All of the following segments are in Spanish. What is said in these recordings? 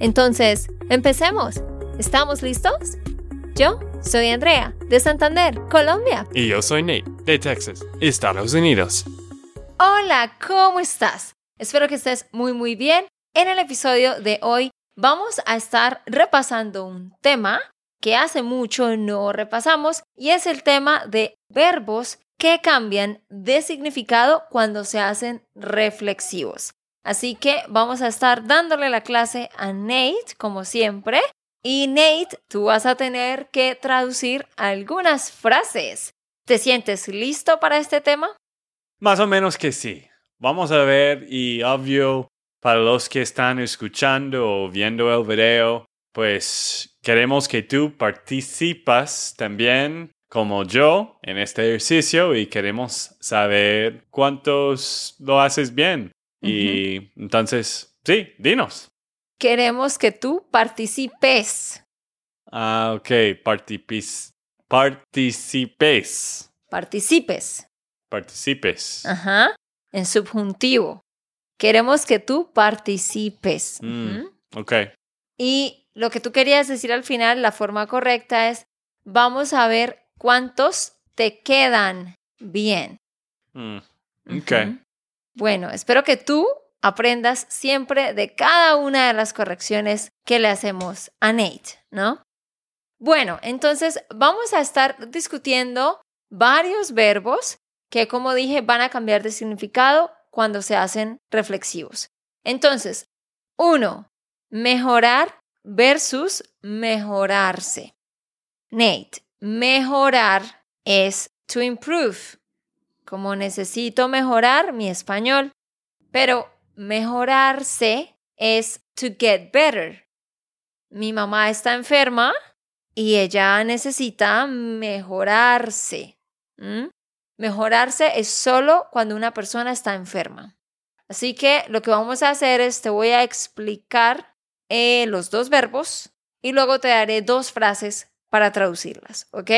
Entonces, empecemos. ¿Estamos listos? Yo soy Andrea, de Santander, Colombia. Y yo soy Nate, de Texas, Estados Unidos. Hola, ¿cómo estás? Espero que estés muy muy bien. En el episodio de hoy vamos a estar repasando un tema que hace mucho no repasamos y es el tema de verbos que cambian de significado cuando se hacen reflexivos. Así que vamos a estar dándole la clase a Nate, como siempre. Y Nate, tú vas a tener que traducir algunas frases. ¿Te sientes listo para este tema? Más o menos que sí. Vamos a ver y obvio, para los que están escuchando o viendo el video, pues queremos que tú participas también como yo en este ejercicio y queremos saber cuántos lo haces bien. Y entonces, sí, dinos. Queremos que tú participes. Ah, ok, participes. Participes. Participes. Participes. Ajá. En subjuntivo. Queremos que tú participes. Mm, ok. Y lo que tú querías decir al final, la forma correcta es, vamos a ver cuántos te quedan bien. Mm, ok. Bueno, espero que tú aprendas siempre de cada una de las correcciones que le hacemos a Nate, ¿no? Bueno, entonces vamos a estar discutiendo varios verbos que, como dije, van a cambiar de significado cuando se hacen reflexivos. Entonces, uno, mejorar versus mejorarse. Nate, mejorar es to improve, como necesito mejorar mi español, pero mejorarse es to get better. Mi mamá está enferma y ella necesita mejorarse. Mejorarse es solo cuando una persona está enferma. Así que lo que vamos a hacer es te voy a explicar eh, los dos verbos y luego te daré dos frases para traducirlas, ¿ok?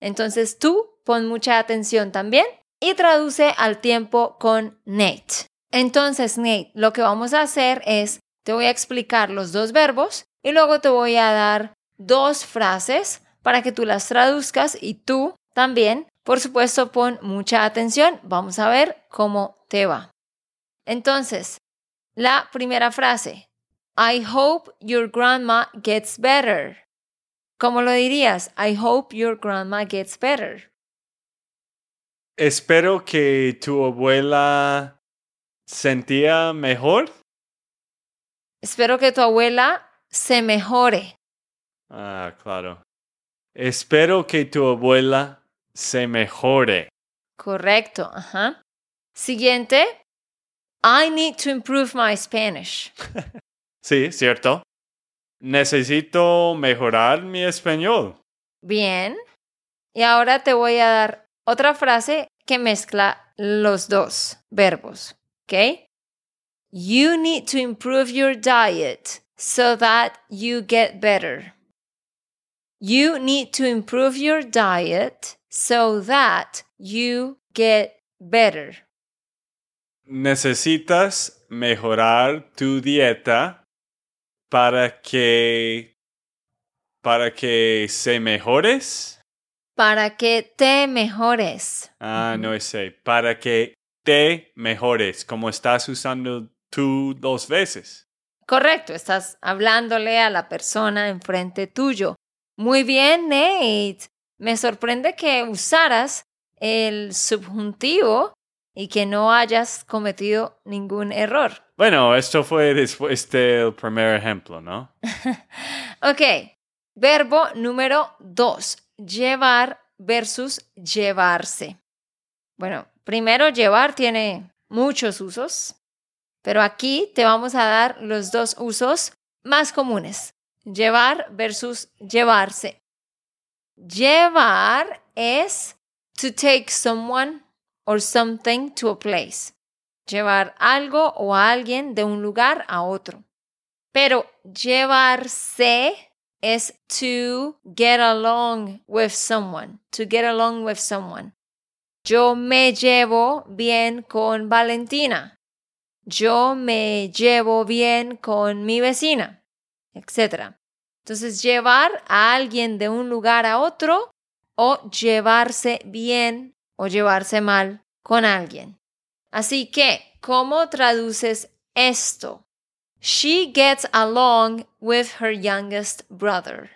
Entonces tú pon mucha atención también y traduce al tiempo con Nate. Entonces, Nate, lo que vamos a hacer es te voy a explicar los dos verbos y luego te voy a dar dos frases para que tú las traduzcas y tú también, por supuesto, pon mucha atención. Vamos a ver cómo te va. Entonces, la primera frase. I hope your grandma gets better. ¿Cómo lo dirías? I hope your grandma gets better. Espero que tu abuela sentía mejor. Espero que tu abuela se mejore. Ah, claro. Espero que tu abuela se mejore. Correcto, ajá. Siguiente. I need to improve my Spanish. Sí, cierto. Necesito mejorar mi español. Bien. Y ahora te voy a dar otra frase que mezcla los dos verbos, ¿ok? You need to improve your diet so that you get better. You need to improve your diet so that you get better. Necesitas mejorar tu dieta para que para que se mejores. Para que te mejores. Ah, no sé. Para que te mejores, como estás usando tú dos veces. Correcto, estás hablándole a la persona enfrente tuyo. Muy bien, Nate. Me sorprende que usaras el subjuntivo y que no hayas cometido ningún error. Bueno, esto fue después del primer ejemplo, ¿no? ok, verbo número dos, llevar versus llevarse. Bueno, primero llevar tiene muchos usos, pero aquí te vamos a dar los dos usos más comunes. Llevar versus llevarse. Llevar es to take someone or something to a place. Llevar algo o a alguien de un lugar a otro. Pero llevarse es to get along with someone, to get along with someone. Yo me llevo bien con Valentina. Yo me llevo bien con mi vecina, etc. Entonces, llevar a alguien de un lugar a otro o llevarse bien o llevarse mal con alguien. Así que, ¿cómo traduces esto? She gets along with her youngest brother.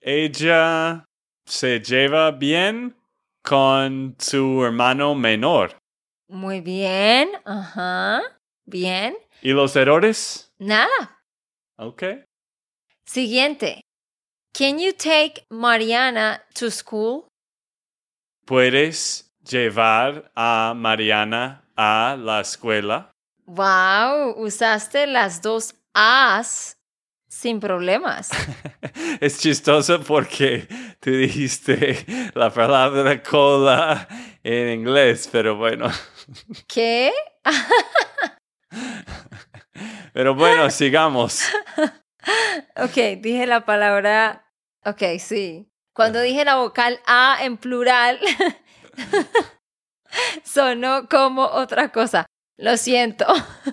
Ella se lleva bien con su hermano menor. Muy bien, ajá, bien. ¿Y los errores? Nada. Ok. Siguiente. Can you take Mariana to school? ¿Puedes llevar a Mariana a la escuela? Wow, usaste las dos A's sin problemas. es chistoso porque tú dijiste la palabra cola en inglés, pero bueno. ¿Qué? pero bueno, sigamos. Ok, dije la palabra. Ok, sí. Cuando dije la vocal A en plural, sonó como otra cosa. Lo siento.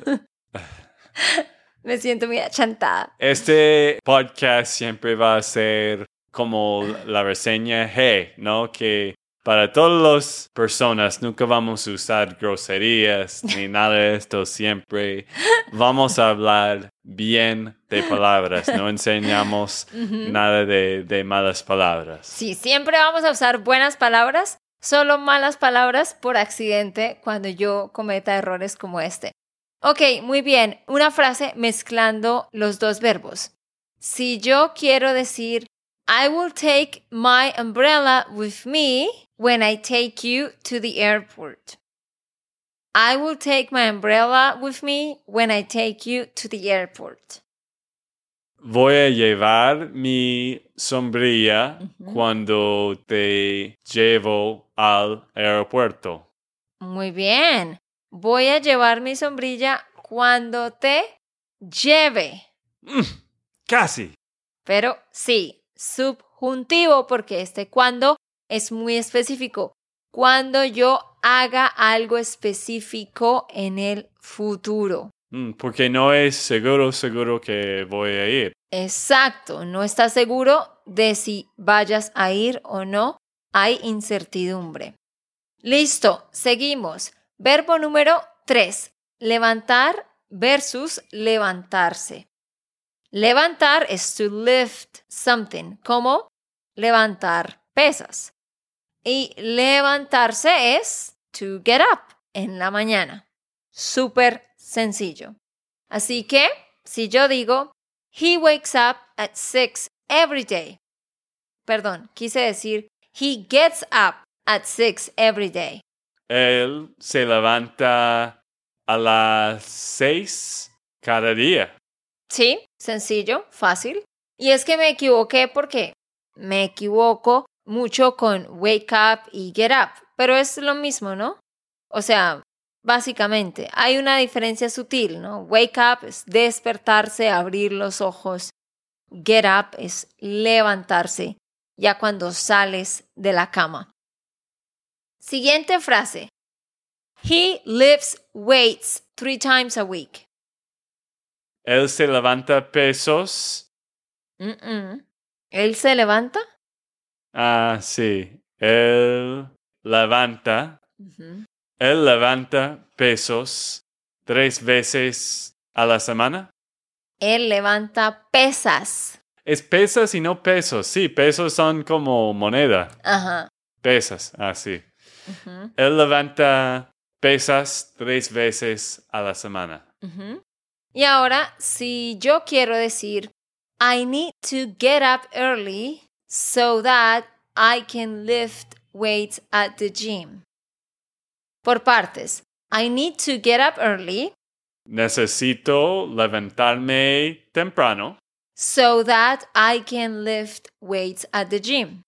Me siento muy achantada. Este podcast siempre va a ser como la reseña G, ¿no? Que para todas las personas nunca vamos a usar groserías ni nada de esto. Siempre vamos a hablar bien de palabras. No enseñamos nada de, de malas palabras. Sí, siempre vamos a usar buenas palabras, solo malas palabras por accidente cuando yo cometa errores como este. Ok, muy bien. Una frase mezclando los dos verbos. Si yo quiero decir, I will take my umbrella with me when I take you to the airport. I will take my umbrella with me when I take you to the airport. Voy a llevar mi sombrilla cuando te llevo al aeropuerto. Muy bien. Voy a llevar mi sombrilla cuando te lleve. Mm, casi. Pero sí, subjuntivo porque este cuando es muy específico. Cuando yo haga algo específico en el futuro. Mm, porque no es seguro, seguro que voy a ir. Exacto, no estás seguro de si vayas a ir o no. Hay incertidumbre. Listo, seguimos. Verbo número 3. Levantar versus levantarse. Levantar es to lift something, como levantar pesas. Y levantarse es to get up en la mañana. Súper sencillo. Así que, si yo digo, he wakes up at 6 every day. Perdón, quise decir, he gets up at 6 every day. Él se levanta a las seis cada día. Sí, sencillo, fácil. Y es que me equivoqué porque me equivoco mucho con wake up y get up, pero es lo mismo, ¿no? O sea, básicamente, hay una diferencia sutil, ¿no? Wake up es despertarse, abrir los ojos. Get up es levantarse ya cuando sales de la cama. Siguiente frase. He lifts weights three times a week. Él se levanta pesos. ¿Él se levanta? Ah, sí. Él levanta. Él levanta pesos tres veces a la semana. Él levanta pesas. Es pesas y no pesos. Sí, pesos son como moneda. Ajá. Pesas, ah, sí. Él levanta pesas tres veces a la semana. Y ahora, si yo quiero decir, I need to get up early so that I can lift weights at the gym. Por partes, I need to get up early necesito levantarme temprano so that I can lift weights at the gym.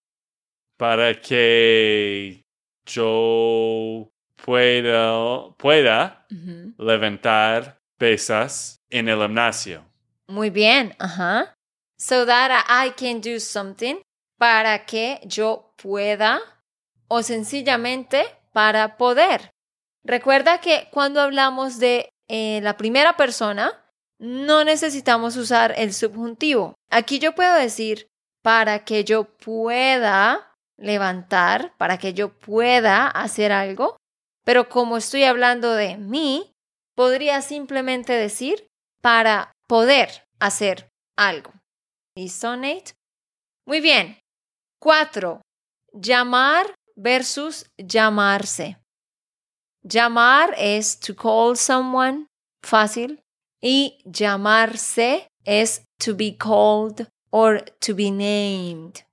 para que yo pueda, pueda Ujú. levantar pesas en el gimnasio. Muy bien, ajá. So that I can do something para que yo pueda o sencillamente para poder. Recuerda que cuando hablamos de eh, la primera persona, no necesitamos usar el subjuntivo. Aquí yo puedo decir para que yo pueda levantar, para que yo pueda hacer algo, pero como estoy hablando de mí, podría simplemente decir para poder hacer algo. ¿Listo, Nate? Muy bien. Cuatro. Llamar versus llamarse. Llamar es to call someone, fácil. Y llamarse es to be called or to be named.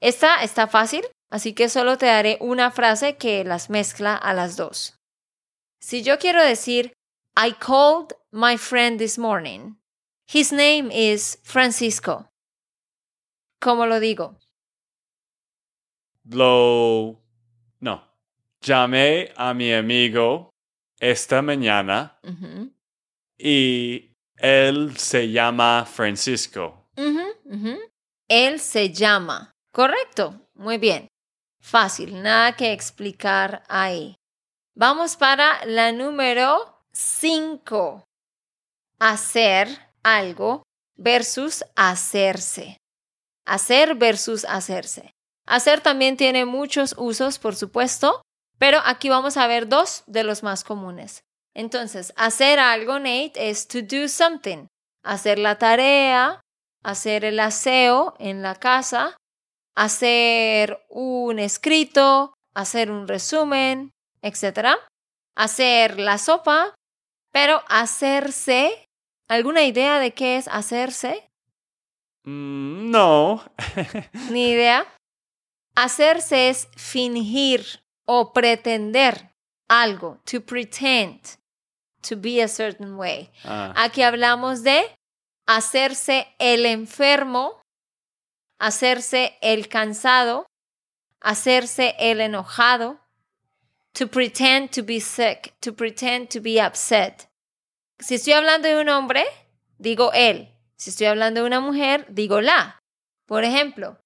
Esta está fácil, así que solo te daré una frase que las mezcla a las dos. Si yo quiero decir, I called my friend this morning. His name is Francisco. ¿Cómo lo digo? Lo... No. Llamé a mi amigo esta mañana y él se llama Francisco. Él se llama. Correcto. Muy bien. Fácil, nada que explicar ahí. Vamos para la número 5. Hacer algo versus hacerse. Hacer versus hacerse. Hacer también tiene muchos usos, por supuesto, pero aquí vamos a ver dos de los más comunes. Entonces, hacer algo, Nate, es to do something. Hacer la tarea, hacer el aseo en la casa, hacer un escrito, hacer un resumen, etc. Hacer la sopa, pero hacerse, ¿alguna idea de qué es hacerse? Mm, no. Ni idea. Hacerse es fingir o pretender algo, to pretend to be a certain way. Ah, Aquí hablamos de hacerse el enfermo, hacerse el cansado, hacerse el enojado, to pretend to be sick, to pretend to be upset. Si estoy hablando de un hombre, digo él. Si estoy hablando de una mujer, digo la. Por ejemplo,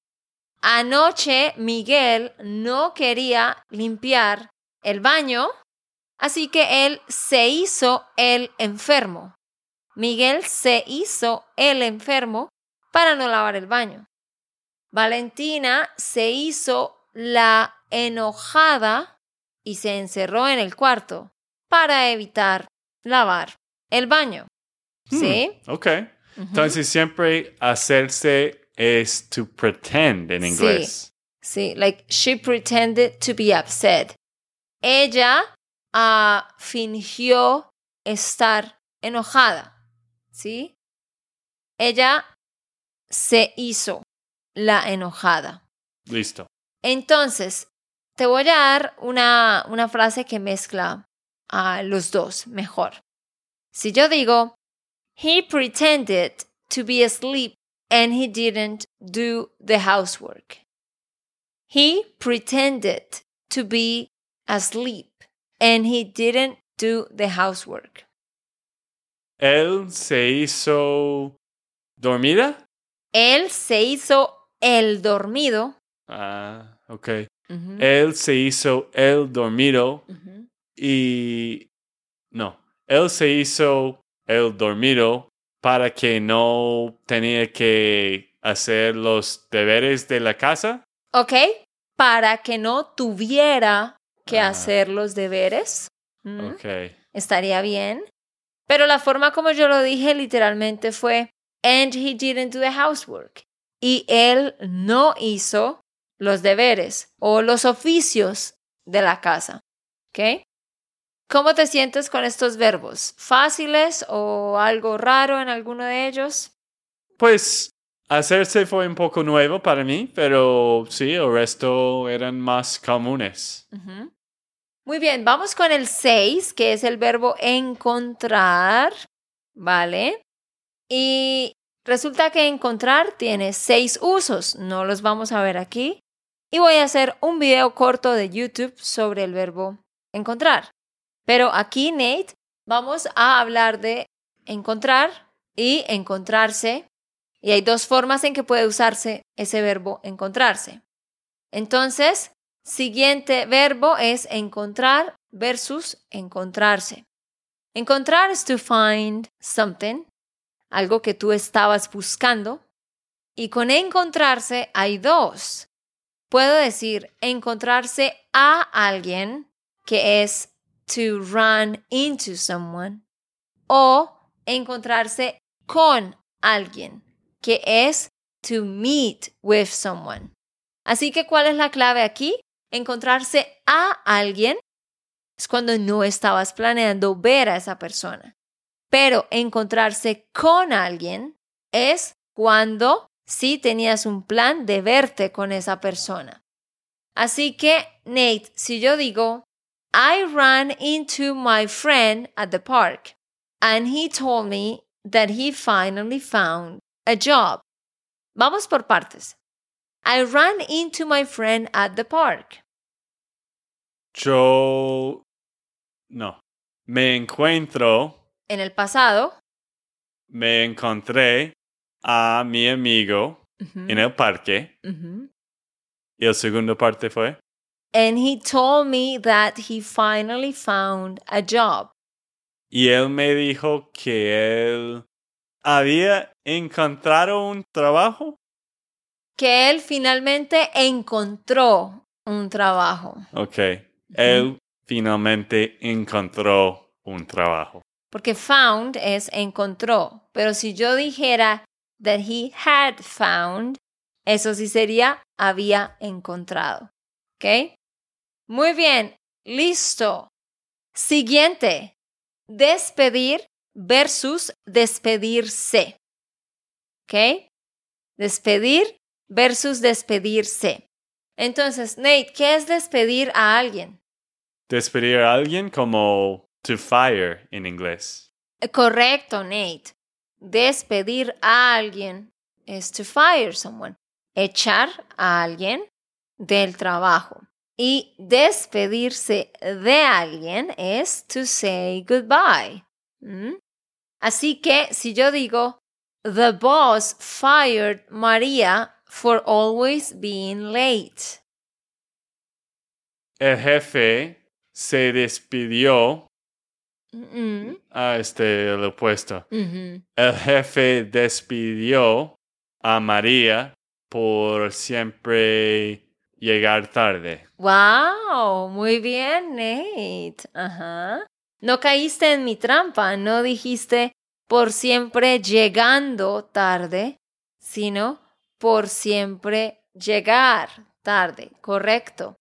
anoche Miguel no quería limpiar el baño, así que él se hizo el enfermo. Miguel se hizo el enfermo para no lavar el baño. Valentina se hizo la enojada y se encerró en el cuarto para evitar lavar el baño. ¿Sí? ok. Entonces siempre hacerse es to pretend en Sí. inglés. Sí, like she pretended to be upset. Ella ah, fingió estar enojada. ¿Sí? Ella se hizo la enojada. Listo. Entonces, te voy a dar una, una frase que mezcla a los dos mejor. Si yo digo, he pretended to be asleep and he didn't do the housework. He pretended to be asleep and he didn't do the housework. Él se hizo dormida. Él se hizo el dormido. Ah, ok. Él se hizo el dormido y no, él se hizo el dormido para que no tenía que hacer los deberes de la casa. ¿Ok? Para que no tuviera que Ah. hacer los deberes. ¿Mm? Ok. Estaría bien. Pero la forma como yo lo dije literalmente fue, and he didn't do the housework. Y él no hizo los deberes o los oficios de la casa. ¿Ok? ¿Cómo te sientes con estos verbos? ¿Fáciles o algo raro en alguno de ellos? Pues hacerse fue un poco nuevo para mí, pero sí, el resto eran más comunes. Muy bien, vamos con el 6, que es el verbo encontrar, ¿vale? Y resulta que encontrar tiene seis usos, no los vamos a ver aquí. Y voy a hacer un video corto de YouTube sobre el verbo encontrar. Pero aquí, Nate, vamos a hablar de encontrar y encontrarse. Y hay dos formas en que puede usarse ese verbo encontrarse. Entonces, Siguiente verbo es encontrar versus encontrarse. Encontrar es to find something, algo que tú estabas buscando. Y con encontrarse hay dos. Puedo decir encontrarse a alguien, que es to run into someone, o encontrarse con alguien, que es to meet with someone. Así que, ¿cuál es la clave aquí? encontrarse a alguien es cuando no estabas planeando ver a esa persona. Pero encontrarse con alguien es cuando sí tenías un plan de verte con esa persona. Así que, Nate, si yo digo, I ran into my friend at the park and he told me that he finally found a job. Vamos por partes. I ran into my friend at the park. Yo no. Me encuentro. En el pasado. Me encontré a mi amigo en el parque. Y el segundo parte fue. And he told me that he finally found a job. Y él me dijo que él había encontrado un trabajo. Que él finalmente encontró un trabajo. Ok él finalmente encontró un trabajo. Porque found es encontró, pero si yo dijera that he had found, eso sí sería había encontrado. ¿Ok? Muy bien, listo. Siguiente, despedir versus despedirse. ¿Ok? Despedir versus despedirse. Entonces, Nate, ¿qué es despedir a alguien? Despedir a alguien como to fire en inglés. Correcto, Nate. Despedir a alguien es to fire someone. Echar a alguien del trabajo. Y despedirse de alguien es to say goodbye. ¿Mm? Así que si yo digo, the boss fired Maria for always being late. El jefe se despidió. a este, el opuesto. El jefe despidió a María por siempre llegar tarde. Wow, muy bien, Nate. Ajá. No caíste en mi trampa, no dijiste por siempre llegando tarde, sino por siempre llegar tarde, correcto.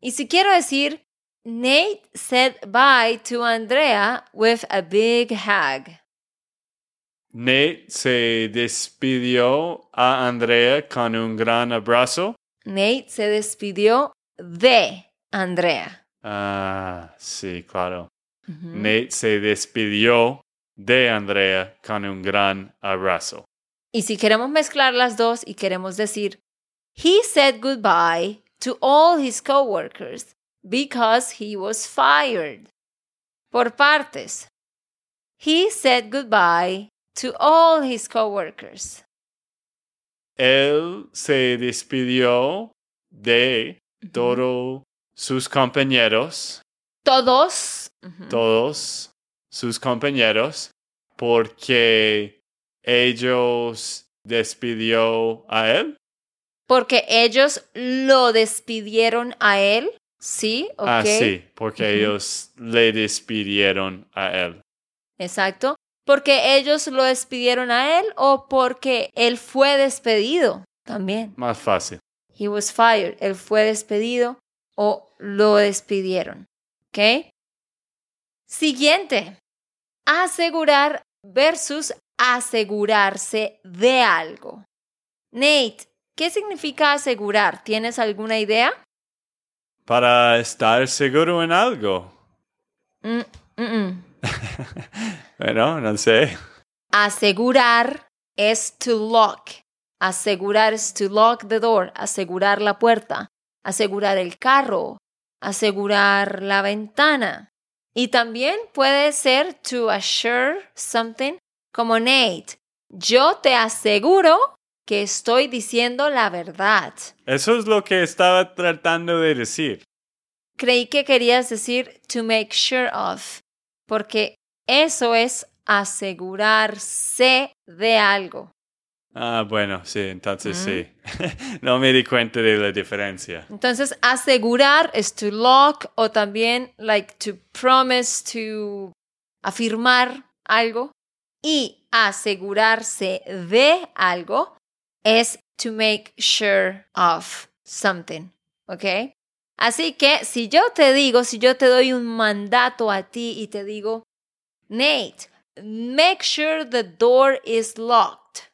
Y si quiero decir, Nate said bye to Andrea with a big hug. Nate se despidió a Andrea con un gran abrazo. Nate se despidió de Andrea. Ah, sí, claro. Nate se despidió de Andrea con un gran abrazo. Y si queremos mezclar las dos y queremos decir, he said goodbye to all his coworkers because he was fired. Por partes. He said goodbye to all his coworkers. Él se despidió de todos sus compañeros. Todos. Todos sus compañeros porque ellos despidió a él? Porque ellos lo despidieron a él, ¿sí? Ah, sí, porque ellos le despidieron a él. Exacto. Porque ellos lo despidieron a él o porque él fue despedido también. Más fácil. He was fired. Él fue despedido o lo despidieron. ¿Ok? Siguiente. Asegurar versus asegurarse de algo. Nate, ¿qué significa asegurar? ¿Tienes alguna idea? para estar seguro en algo. Mm, mm, mm. Bueno, no sé. Asegurar es to lock. Asegurar es to lock the door. Asegurar la puerta. Asegurar el carro. Asegurar la ventana. Y también puede ser to assure something como Nate. Yo te aseguro que estoy diciendo la verdad. Eso es lo que estaba tratando de decir. Creí que querías decir to make sure of, porque eso es asegurarse de algo. Ah, bueno, sí, entonces sí. no me di cuenta de la diferencia. Entonces, asegurar es to lock o también like to promise to afirmar algo y asegurarse de algo es to make sure of something, ¿ok? Así que si yo te digo, si yo te doy un mandato a ti y te digo, Nate, make sure the door is locked.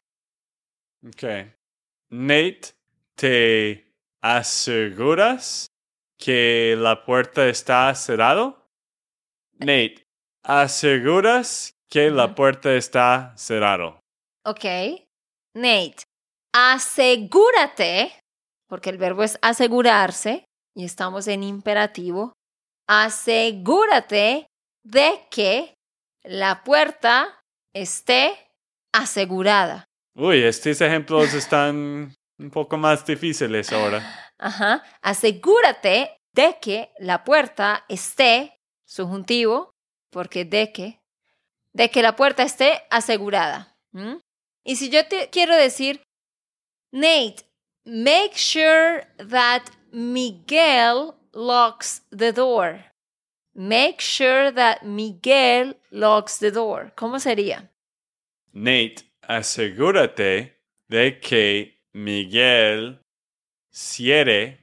Ok. Nate, ¿te aseguras que la puerta está cerrada? Nate, ¿aseguras que la puerta está cerrada? Ok. Nate, asegúrate, porque el verbo es asegurarse y estamos en imperativo, asegúrate de que la puerta esté asegurada. Uy, estos ejemplos están un poco más difíciles ahora. Ajá. Asegúrate de que la puerta esté, subjuntivo, porque de que, de que la puerta esté asegurada. Y si yo te quiero decir, Nate, make sure that Miguel locks the door. Make sure that Miguel locks the door. ¿Cómo sería? Nate, asegúrate de que Miguel cierre,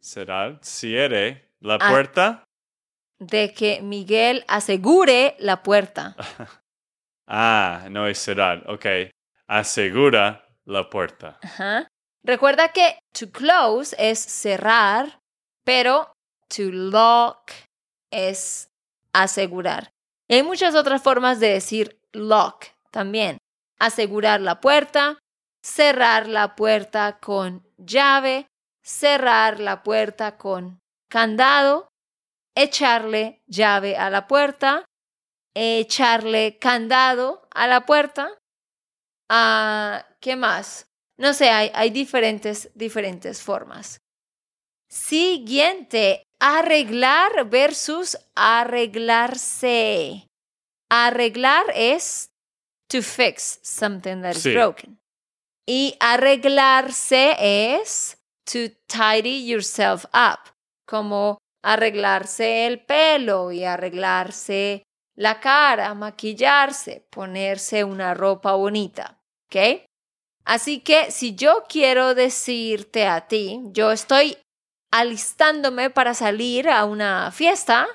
¿será? Cierre la Ah. puerta. De que Miguel asegure la puerta. Ah, no es cerrar. Ok. Asegura la puerta. Ajá. Recuerda que to close es cerrar, pero to lock es asegurar. Hay muchas otras formas de decir lock también. Asegurar la puerta, cerrar la puerta con llave, cerrar la puerta con candado, echarle llave a la puerta, echarle candado a la puerta. Ah, ¿Qué más? No sé, hay, hay diferentes, diferentes formas. Siguiente, arreglar versus arreglarse. Arreglar es to fix something that is Sí. broken. Y arreglarse es to tidy yourself up, como arreglarse el pelo y arreglarse la cara, maquillarse, ponerse una ropa bonita, ¿ok? Así que si yo quiero decirte a ti, yo estoy alistándome para salir a una fiesta,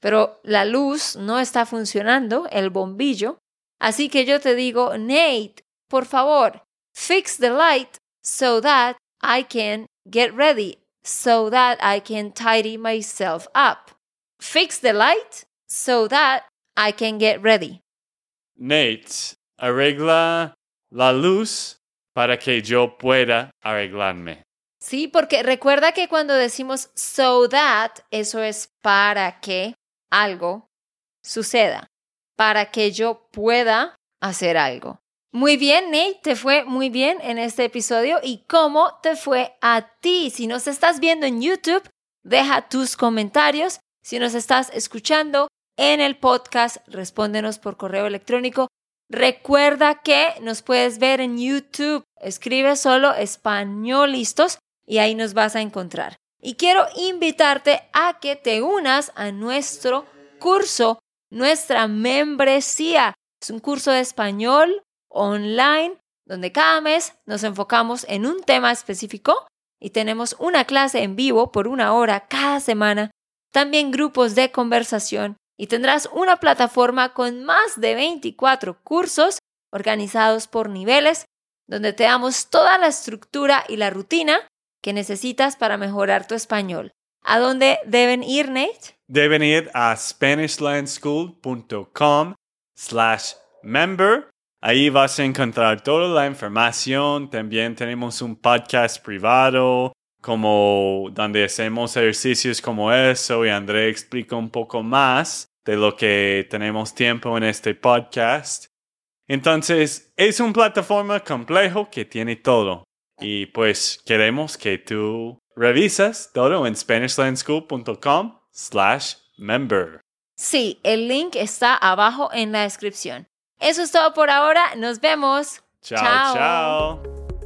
pero la luz no está funcionando, el bombillo, así que yo te digo, Nate, por favor, fix the light so that I can get ready, so that I can tidy myself up. Fix the light so that I can get ready. Nate, arregla la luz para que yo pueda arreglarme. Sí, porque recuerda que cuando decimos so that, eso es para que algo suceda, para que yo pueda hacer algo. Muy bien, Nate, te fue muy bien en este episodio. ¿Y cómo te fue a ti? Si nos estás viendo en YouTube, deja tus comentarios. Si nos estás escuchando en el podcast, respóndenos por correo electrónico. Recuerda que nos puedes ver en YouTube. Escribe solo español listos y ahí nos vas a encontrar. Y quiero invitarte a que te unas a nuestro curso, nuestra membresía. Es un curso de español online donde cada mes nos enfocamos en un tema específico y tenemos una clase en vivo por una hora cada semana, también grupos de conversación y tendrás una plataforma con más de 24 cursos organizados por niveles donde te damos toda la estructura y la rutina que necesitas para mejorar tu español. ¿A dónde deben ir, Nate? Deben ir a SpanishLandSchool.com slash member. Ahí vas a encontrar toda la información. También tenemos un podcast privado como donde hacemos ejercicios como eso y André explica un poco más de lo que tenemos tiempo en este podcast. Entonces, es una plataforma complejo que tiene todo. Y pues queremos que tú revisas todo en SpanishLandSchool.com slash member. Sí, el link está abajo en la descripción. Eso es todo por ahora. Nos vemos. Chao, chao.